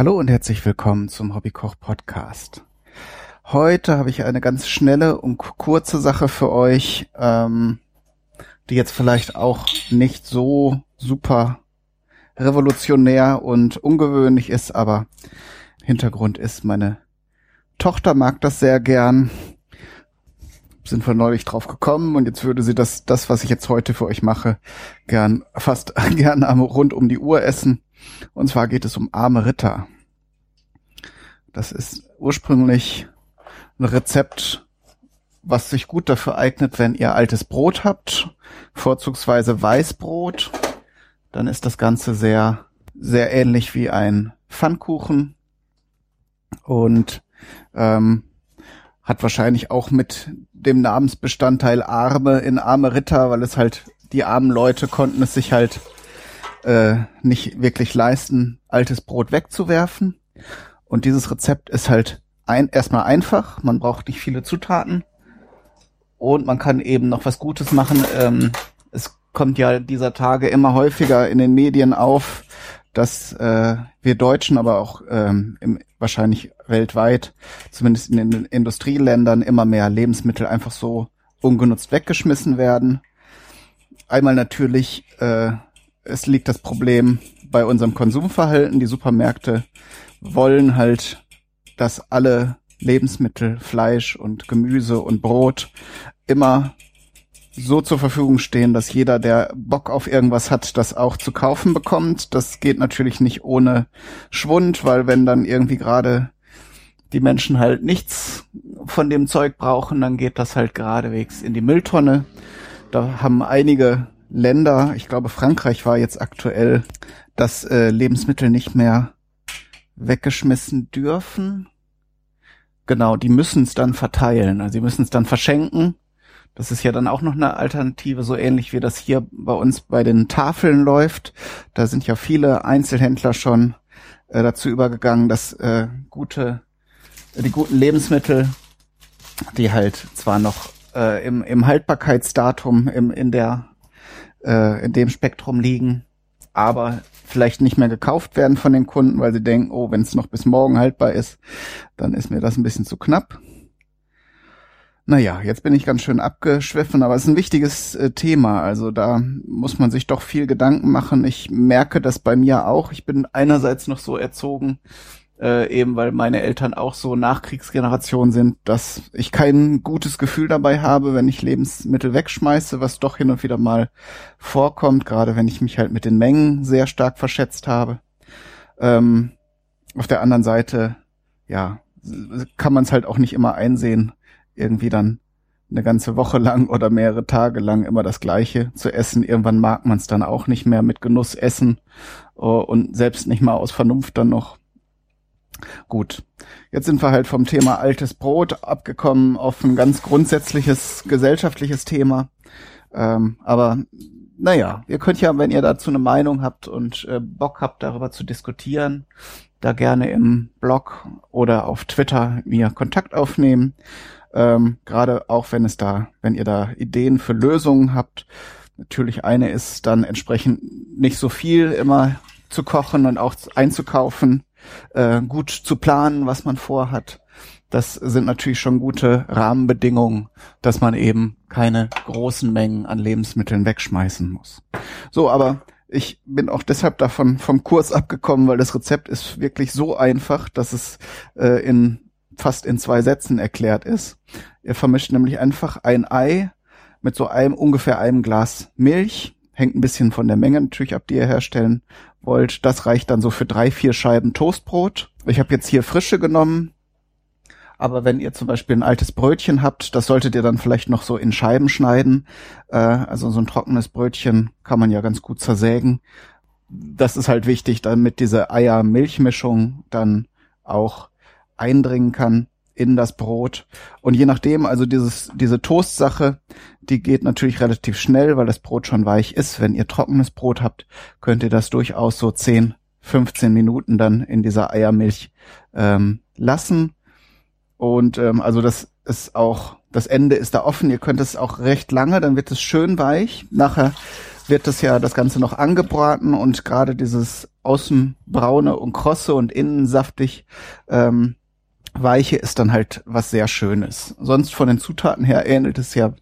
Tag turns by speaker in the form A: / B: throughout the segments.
A: Hallo und herzlich willkommen zum Hobbykoch Podcast. Heute habe ich eine ganz schnelle und kurze Sache für euch, ähm, die jetzt vielleicht auch nicht so super revolutionär und ungewöhnlich ist, aber Hintergrund ist, meine Tochter mag das sehr gern. Sind wir neulich drauf gekommen und jetzt würde sie das, das, was ich jetzt heute für euch mache, gern, fast gern rund um die Uhr essen. Und zwar geht es um arme Ritter. Das ist ursprünglich ein Rezept, was sich gut dafür eignet, wenn ihr altes Brot habt, vorzugsweise Weißbrot. Dann ist das Ganze sehr, sehr ähnlich wie ein Pfannkuchen und ähm, hat wahrscheinlich auch mit dem Namensbestandteil Arme in arme Ritter, weil es halt die armen Leute konnten es sich halt äh, nicht wirklich leisten, altes Brot wegzuwerfen. Und dieses Rezept ist halt ein, erstmal einfach, man braucht nicht viele Zutaten und man kann eben noch was Gutes machen. Ähm, es kommt ja dieser Tage immer häufiger in den Medien auf, dass äh, wir Deutschen, aber auch ähm, im, wahrscheinlich weltweit, zumindest in den Industrieländern, immer mehr Lebensmittel einfach so ungenutzt weggeschmissen werden. Einmal natürlich, äh, es liegt das Problem bei unserem Konsumverhalten. Die Supermärkte wollen halt, dass alle Lebensmittel, Fleisch und Gemüse und Brot immer so zur Verfügung stehen, dass jeder, der Bock auf irgendwas hat, das auch zu kaufen bekommt. Das geht natürlich nicht ohne Schwund, weil wenn dann irgendwie gerade die Menschen halt nichts von dem Zeug brauchen, dann geht das halt geradewegs in die Mülltonne. Da haben einige Länder, ich glaube Frankreich war jetzt aktuell, dass äh, Lebensmittel nicht mehr weggeschmissen dürfen. Genau, die müssen es dann verteilen. Also sie müssen es dann verschenken. Das ist ja dann auch noch eine Alternative, so ähnlich wie das hier bei uns bei den Tafeln läuft. Da sind ja viele Einzelhändler schon äh, dazu übergegangen, dass äh, gute, die guten Lebensmittel, die halt zwar noch äh, im, im Haltbarkeitsdatum im, in der äh, in dem Spektrum liegen, aber vielleicht nicht mehr gekauft werden von den Kunden, weil sie denken, oh, wenn es noch bis morgen haltbar ist, dann ist mir das ein bisschen zu knapp. Naja, jetzt bin ich ganz schön abgeschwiffen, aber es ist ein wichtiges äh, Thema. Also da muss man sich doch viel Gedanken machen. Ich merke das bei mir auch. Ich bin einerseits noch so erzogen, äh, eben weil meine Eltern auch so Nachkriegsgeneration sind, dass ich kein gutes Gefühl dabei habe, wenn ich Lebensmittel wegschmeiße, was doch hin und wieder mal vorkommt, gerade wenn ich mich halt mit den Mengen sehr stark verschätzt habe. Ähm, auf der anderen Seite, ja, kann man es halt auch nicht immer einsehen, irgendwie dann eine ganze Woche lang oder mehrere Tage lang immer das Gleiche zu essen. Irgendwann mag man es dann auch nicht mehr mit Genuss essen uh, und selbst nicht mal aus Vernunft dann noch. Gut, jetzt sind wir halt vom Thema altes Brot abgekommen auf ein ganz grundsätzliches gesellschaftliches Thema. Ähm, aber naja, ihr könnt ja, wenn ihr dazu eine Meinung habt und äh, Bock habt, darüber zu diskutieren, da gerne im Blog oder auf Twitter mir Kontakt aufnehmen. Ähm, Gerade auch wenn es da, wenn ihr da Ideen für Lösungen habt. Natürlich eine ist dann entsprechend nicht so viel immer zu kochen und auch einzukaufen äh, gut zu planen, was man vorhat. Das sind natürlich schon gute Rahmenbedingungen, dass man eben keine großen Mengen an Lebensmitteln wegschmeißen muss. So, aber ich bin auch deshalb davon vom Kurs abgekommen, weil das Rezept ist wirklich so einfach, dass es äh, in fast in zwei Sätzen erklärt ist. Ihr vermischt nämlich einfach ein Ei mit so einem ungefähr einem Glas Milch, hängt ein bisschen von der Menge natürlich ab, die ihr herstellen wollt. Das reicht dann so für drei, vier Scheiben Toastbrot. Ich habe jetzt hier frische genommen. Aber wenn ihr zum Beispiel ein altes Brötchen habt, das solltet ihr dann vielleicht noch so in Scheiben schneiden. Äh, also so ein trockenes Brötchen kann man ja ganz gut zersägen. Das ist halt wichtig, damit diese Eier-Milchmischung dann auch eindringen kann in das Brot. Und je nachdem, also dieses, diese Toastsache, die geht natürlich relativ schnell, weil das Brot schon weich ist. Wenn ihr trockenes Brot habt, könnt ihr das durchaus so 10, 15 Minuten dann in dieser Eiermilch ähm, lassen. Und ähm, also das ist auch, das Ende ist da offen. Ihr könnt es auch recht lange, dann wird es schön weich. Nachher wird das ja das Ganze noch angebraten und gerade dieses außen braune und krosse und innen saftig ähm, weiche ist dann halt was sehr Schönes. Sonst von den Zutaten her ähnelt es ja,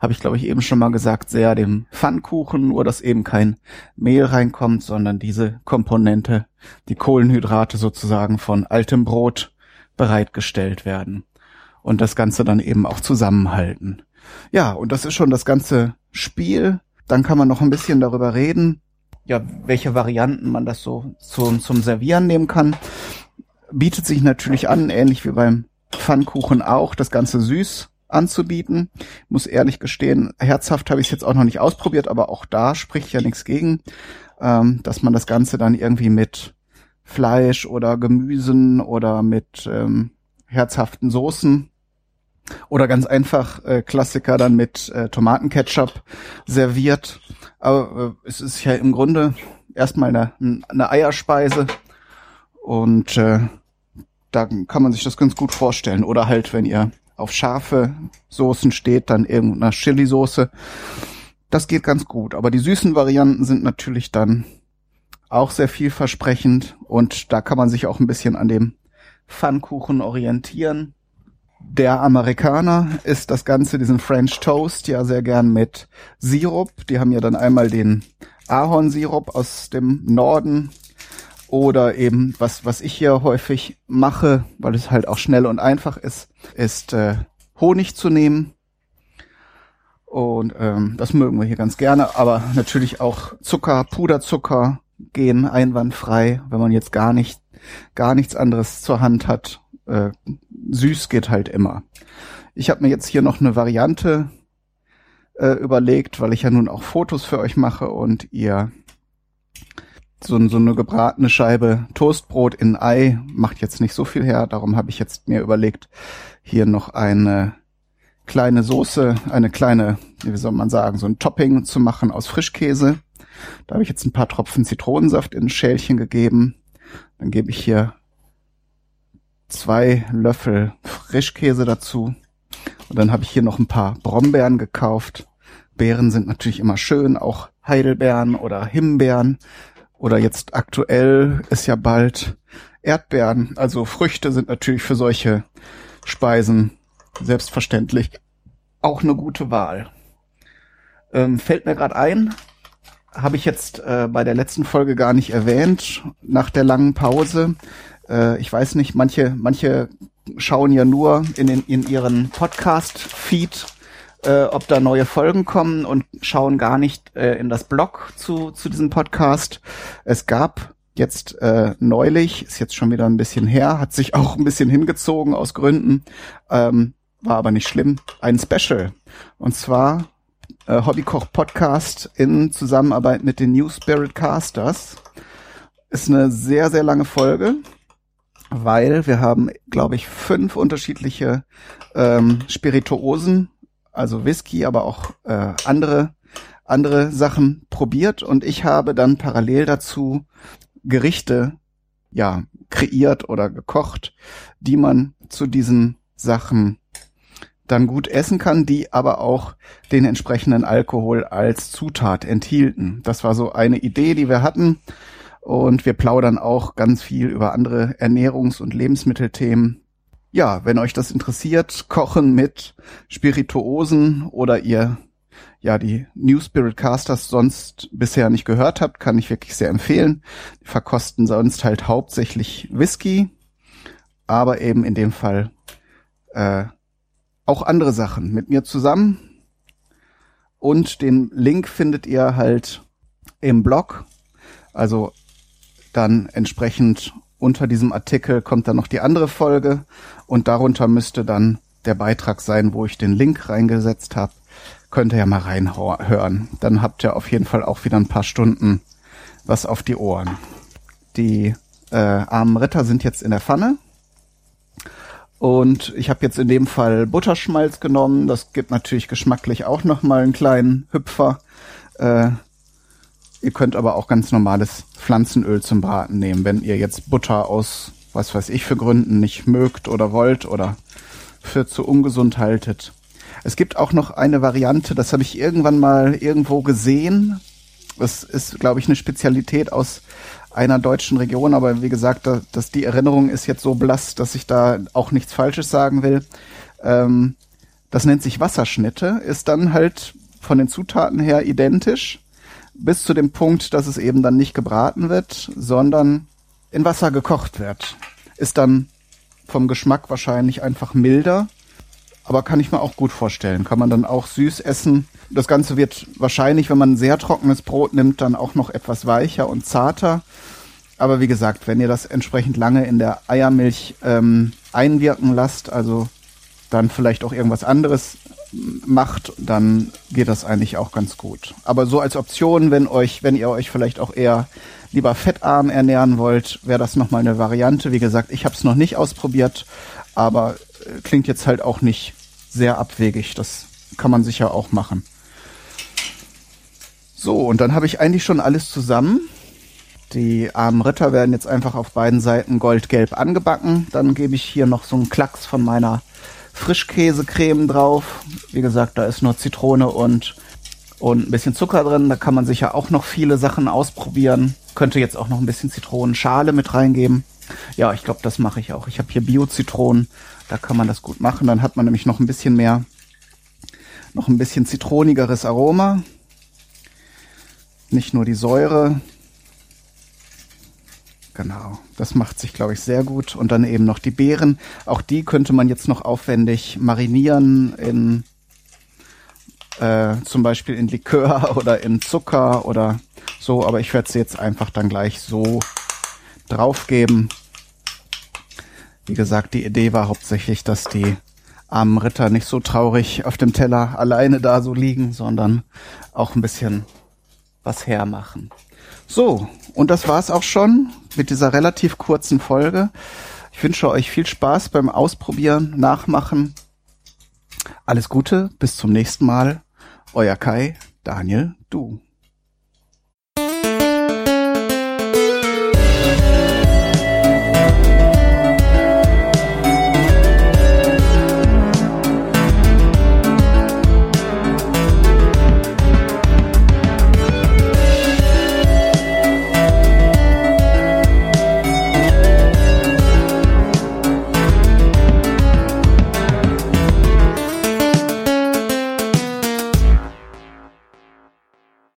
A: habe ich glaube ich eben schon mal gesagt, sehr dem Pfannkuchen, nur dass eben kein Mehl reinkommt, sondern diese Komponente, die Kohlenhydrate sozusagen von altem Brot bereitgestellt werden und das Ganze dann eben auch zusammenhalten. Ja, und das ist schon das ganze Spiel. Dann kann man noch ein bisschen darüber reden, ja, welche Varianten man das so zum, zum Servieren nehmen kann bietet sich natürlich an, ähnlich wie beim Pfannkuchen auch, das Ganze süß anzubieten. Muss ehrlich gestehen, herzhaft habe ich es jetzt auch noch nicht ausprobiert, aber auch da spricht ja nichts gegen, ähm, dass man das Ganze dann irgendwie mit Fleisch oder Gemüsen oder mit ähm, herzhaften Soßen oder ganz einfach äh, Klassiker dann mit äh, Tomatenketchup serviert. Aber äh, es ist ja im Grunde erstmal eine, eine Eierspeise und äh, da kann man sich das ganz gut vorstellen. Oder halt, wenn ihr auf scharfe Soßen steht, dann irgendeine Chili-Soße. Das geht ganz gut. Aber die süßen Varianten sind natürlich dann auch sehr vielversprechend und da kann man sich auch ein bisschen an dem Pfannkuchen orientieren. Der Amerikaner isst das Ganze, diesen French Toast, ja sehr gern mit Sirup. Die haben ja dann einmal den Ahornsirup aus dem Norden oder eben, was, was ich hier häufig mache, weil es halt auch schnell und einfach ist, ist äh, Honig zu nehmen. Und ähm, das mögen wir hier ganz gerne. Aber natürlich auch Zucker, Puderzucker gehen einwandfrei, wenn man jetzt gar nicht, gar nichts anderes zur Hand hat. Äh, süß geht halt immer. Ich habe mir jetzt hier noch eine Variante äh, überlegt, weil ich ja nun auch Fotos für euch mache und ihr so, so eine gebratene Scheibe Toastbrot in Ei macht jetzt nicht so viel her. Darum habe ich jetzt mir überlegt, hier noch eine kleine Soße, eine kleine, wie soll man sagen, so ein Topping zu machen aus Frischkäse. Da habe ich jetzt ein paar Tropfen Zitronensaft in ein Schälchen gegeben. Dann gebe ich hier zwei Löffel Frischkäse dazu. Und dann habe ich hier noch ein paar Brombeeren gekauft. Beeren sind natürlich immer schön, auch Heidelbeeren oder Himbeeren. Oder jetzt aktuell ist ja bald Erdbeeren. Also Früchte sind natürlich für solche Speisen selbstverständlich auch eine gute Wahl. Ähm, fällt mir gerade ein, habe ich jetzt äh, bei der letzten Folge gar nicht erwähnt, nach der langen Pause. Äh, ich weiß nicht, manche, manche schauen ja nur in, den, in ihren Podcast-Feed äh, ob da neue Folgen kommen und schauen gar nicht äh, in das Blog zu, zu diesem Podcast. Es gab jetzt äh, neulich, ist jetzt schon wieder ein bisschen her, hat sich auch ein bisschen hingezogen aus Gründen, ähm, war aber nicht schlimm, ein Special. Und zwar äh, Hobbykoch Podcast in Zusammenarbeit mit den New Spirit Casters. Ist eine sehr, sehr lange Folge, weil wir haben, glaube ich, fünf unterschiedliche ähm, Spirituosen also Whisky, aber auch äh, andere andere Sachen probiert. Und ich habe dann parallel dazu Gerichte ja kreiert oder gekocht, die man zu diesen Sachen dann gut essen kann, die aber auch den entsprechenden Alkohol als Zutat enthielten. Das war so eine Idee, die wir hatten. Und wir plaudern auch ganz viel über andere Ernährungs- und Lebensmittelthemen ja, wenn euch das interessiert, Kochen mit Spirituosen oder ihr ja die New Spirit Casters sonst bisher nicht gehört habt, kann ich wirklich sehr empfehlen. Die verkosten sonst halt hauptsächlich Whisky, aber eben in dem Fall äh, auch andere Sachen mit mir zusammen. Und den Link findet ihr halt im Blog. Also dann entsprechend unter diesem Artikel kommt dann noch die andere Folge und darunter müsste dann der Beitrag sein, wo ich den Link reingesetzt habe. Könnt ihr ja mal reinhören. Dann habt ihr auf jeden Fall auch wieder ein paar Stunden was auf die Ohren. Die äh, armen Ritter sind jetzt in der Pfanne. Und ich habe jetzt in dem Fall Butterschmalz genommen. Das gibt natürlich geschmacklich auch nochmal einen kleinen Hüpfer. Äh, Ihr könnt aber auch ganz normales Pflanzenöl zum Braten nehmen, wenn ihr jetzt Butter aus was weiß ich für Gründen nicht mögt oder wollt oder für zu ungesund haltet. Es gibt auch noch eine Variante, das habe ich irgendwann mal irgendwo gesehen, Das ist, glaube ich, eine Spezialität aus einer deutschen Region, aber wie gesagt, da, dass die Erinnerung ist jetzt so blass, dass ich da auch nichts Falsches sagen will. Ähm, das nennt sich Wasserschnitte, ist dann halt von den Zutaten her identisch, bis zu dem Punkt, dass es eben dann nicht gebraten wird, sondern in Wasser gekocht wird. Ist dann vom Geschmack wahrscheinlich einfach milder, aber kann ich mir auch gut vorstellen. Kann man dann auch süß essen. Das Ganze wird wahrscheinlich, wenn man ein sehr trockenes Brot nimmt, dann auch noch etwas weicher und zarter. Aber wie gesagt, wenn ihr das entsprechend lange in der Eiermilch ähm, einwirken lasst, also dann vielleicht auch irgendwas anderes macht, dann geht das eigentlich auch ganz gut. Aber so als Option, wenn euch, wenn ihr euch vielleicht auch eher lieber fettarm ernähren wollt, wäre das nochmal eine Variante. Wie gesagt, ich habe es noch nicht ausprobiert, aber äh, klingt jetzt halt auch nicht sehr abwegig. Das kann man sicher auch machen. So, und dann habe ich eigentlich schon alles zusammen. Die armen Ritter werden jetzt einfach auf beiden Seiten goldgelb angebacken. Dann gebe ich hier noch so einen Klacks von meiner Frischkäsecreme drauf. Wie gesagt, da ist nur Zitrone und, und ein bisschen Zucker drin. Da kann man sicher auch noch viele Sachen ausprobieren. Könnte jetzt auch noch ein bisschen Zitronenschale mit reingeben. Ja, ich glaube, das mache ich auch. Ich habe hier Bio-Zitronen. Da kann man das gut machen. Dann hat man nämlich noch ein bisschen mehr, noch ein bisschen zitronigeres Aroma. Nicht nur die Säure, Genau, das macht sich, glaube ich, sehr gut. Und dann eben noch die Beeren. Auch die könnte man jetzt noch aufwendig marinieren in äh, zum Beispiel in Likör oder in Zucker oder so. Aber ich werde sie jetzt einfach dann gleich so draufgeben. Wie gesagt, die Idee war hauptsächlich, dass die armen Ritter nicht so traurig auf dem Teller alleine da so liegen, sondern auch ein bisschen was hermachen. So, und das war's auch schon mit dieser relativ kurzen Folge. Ich wünsche euch viel Spaß beim Ausprobieren, Nachmachen. Alles Gute, bis zum nächsten Mal. Euer Kai, Daniel, du.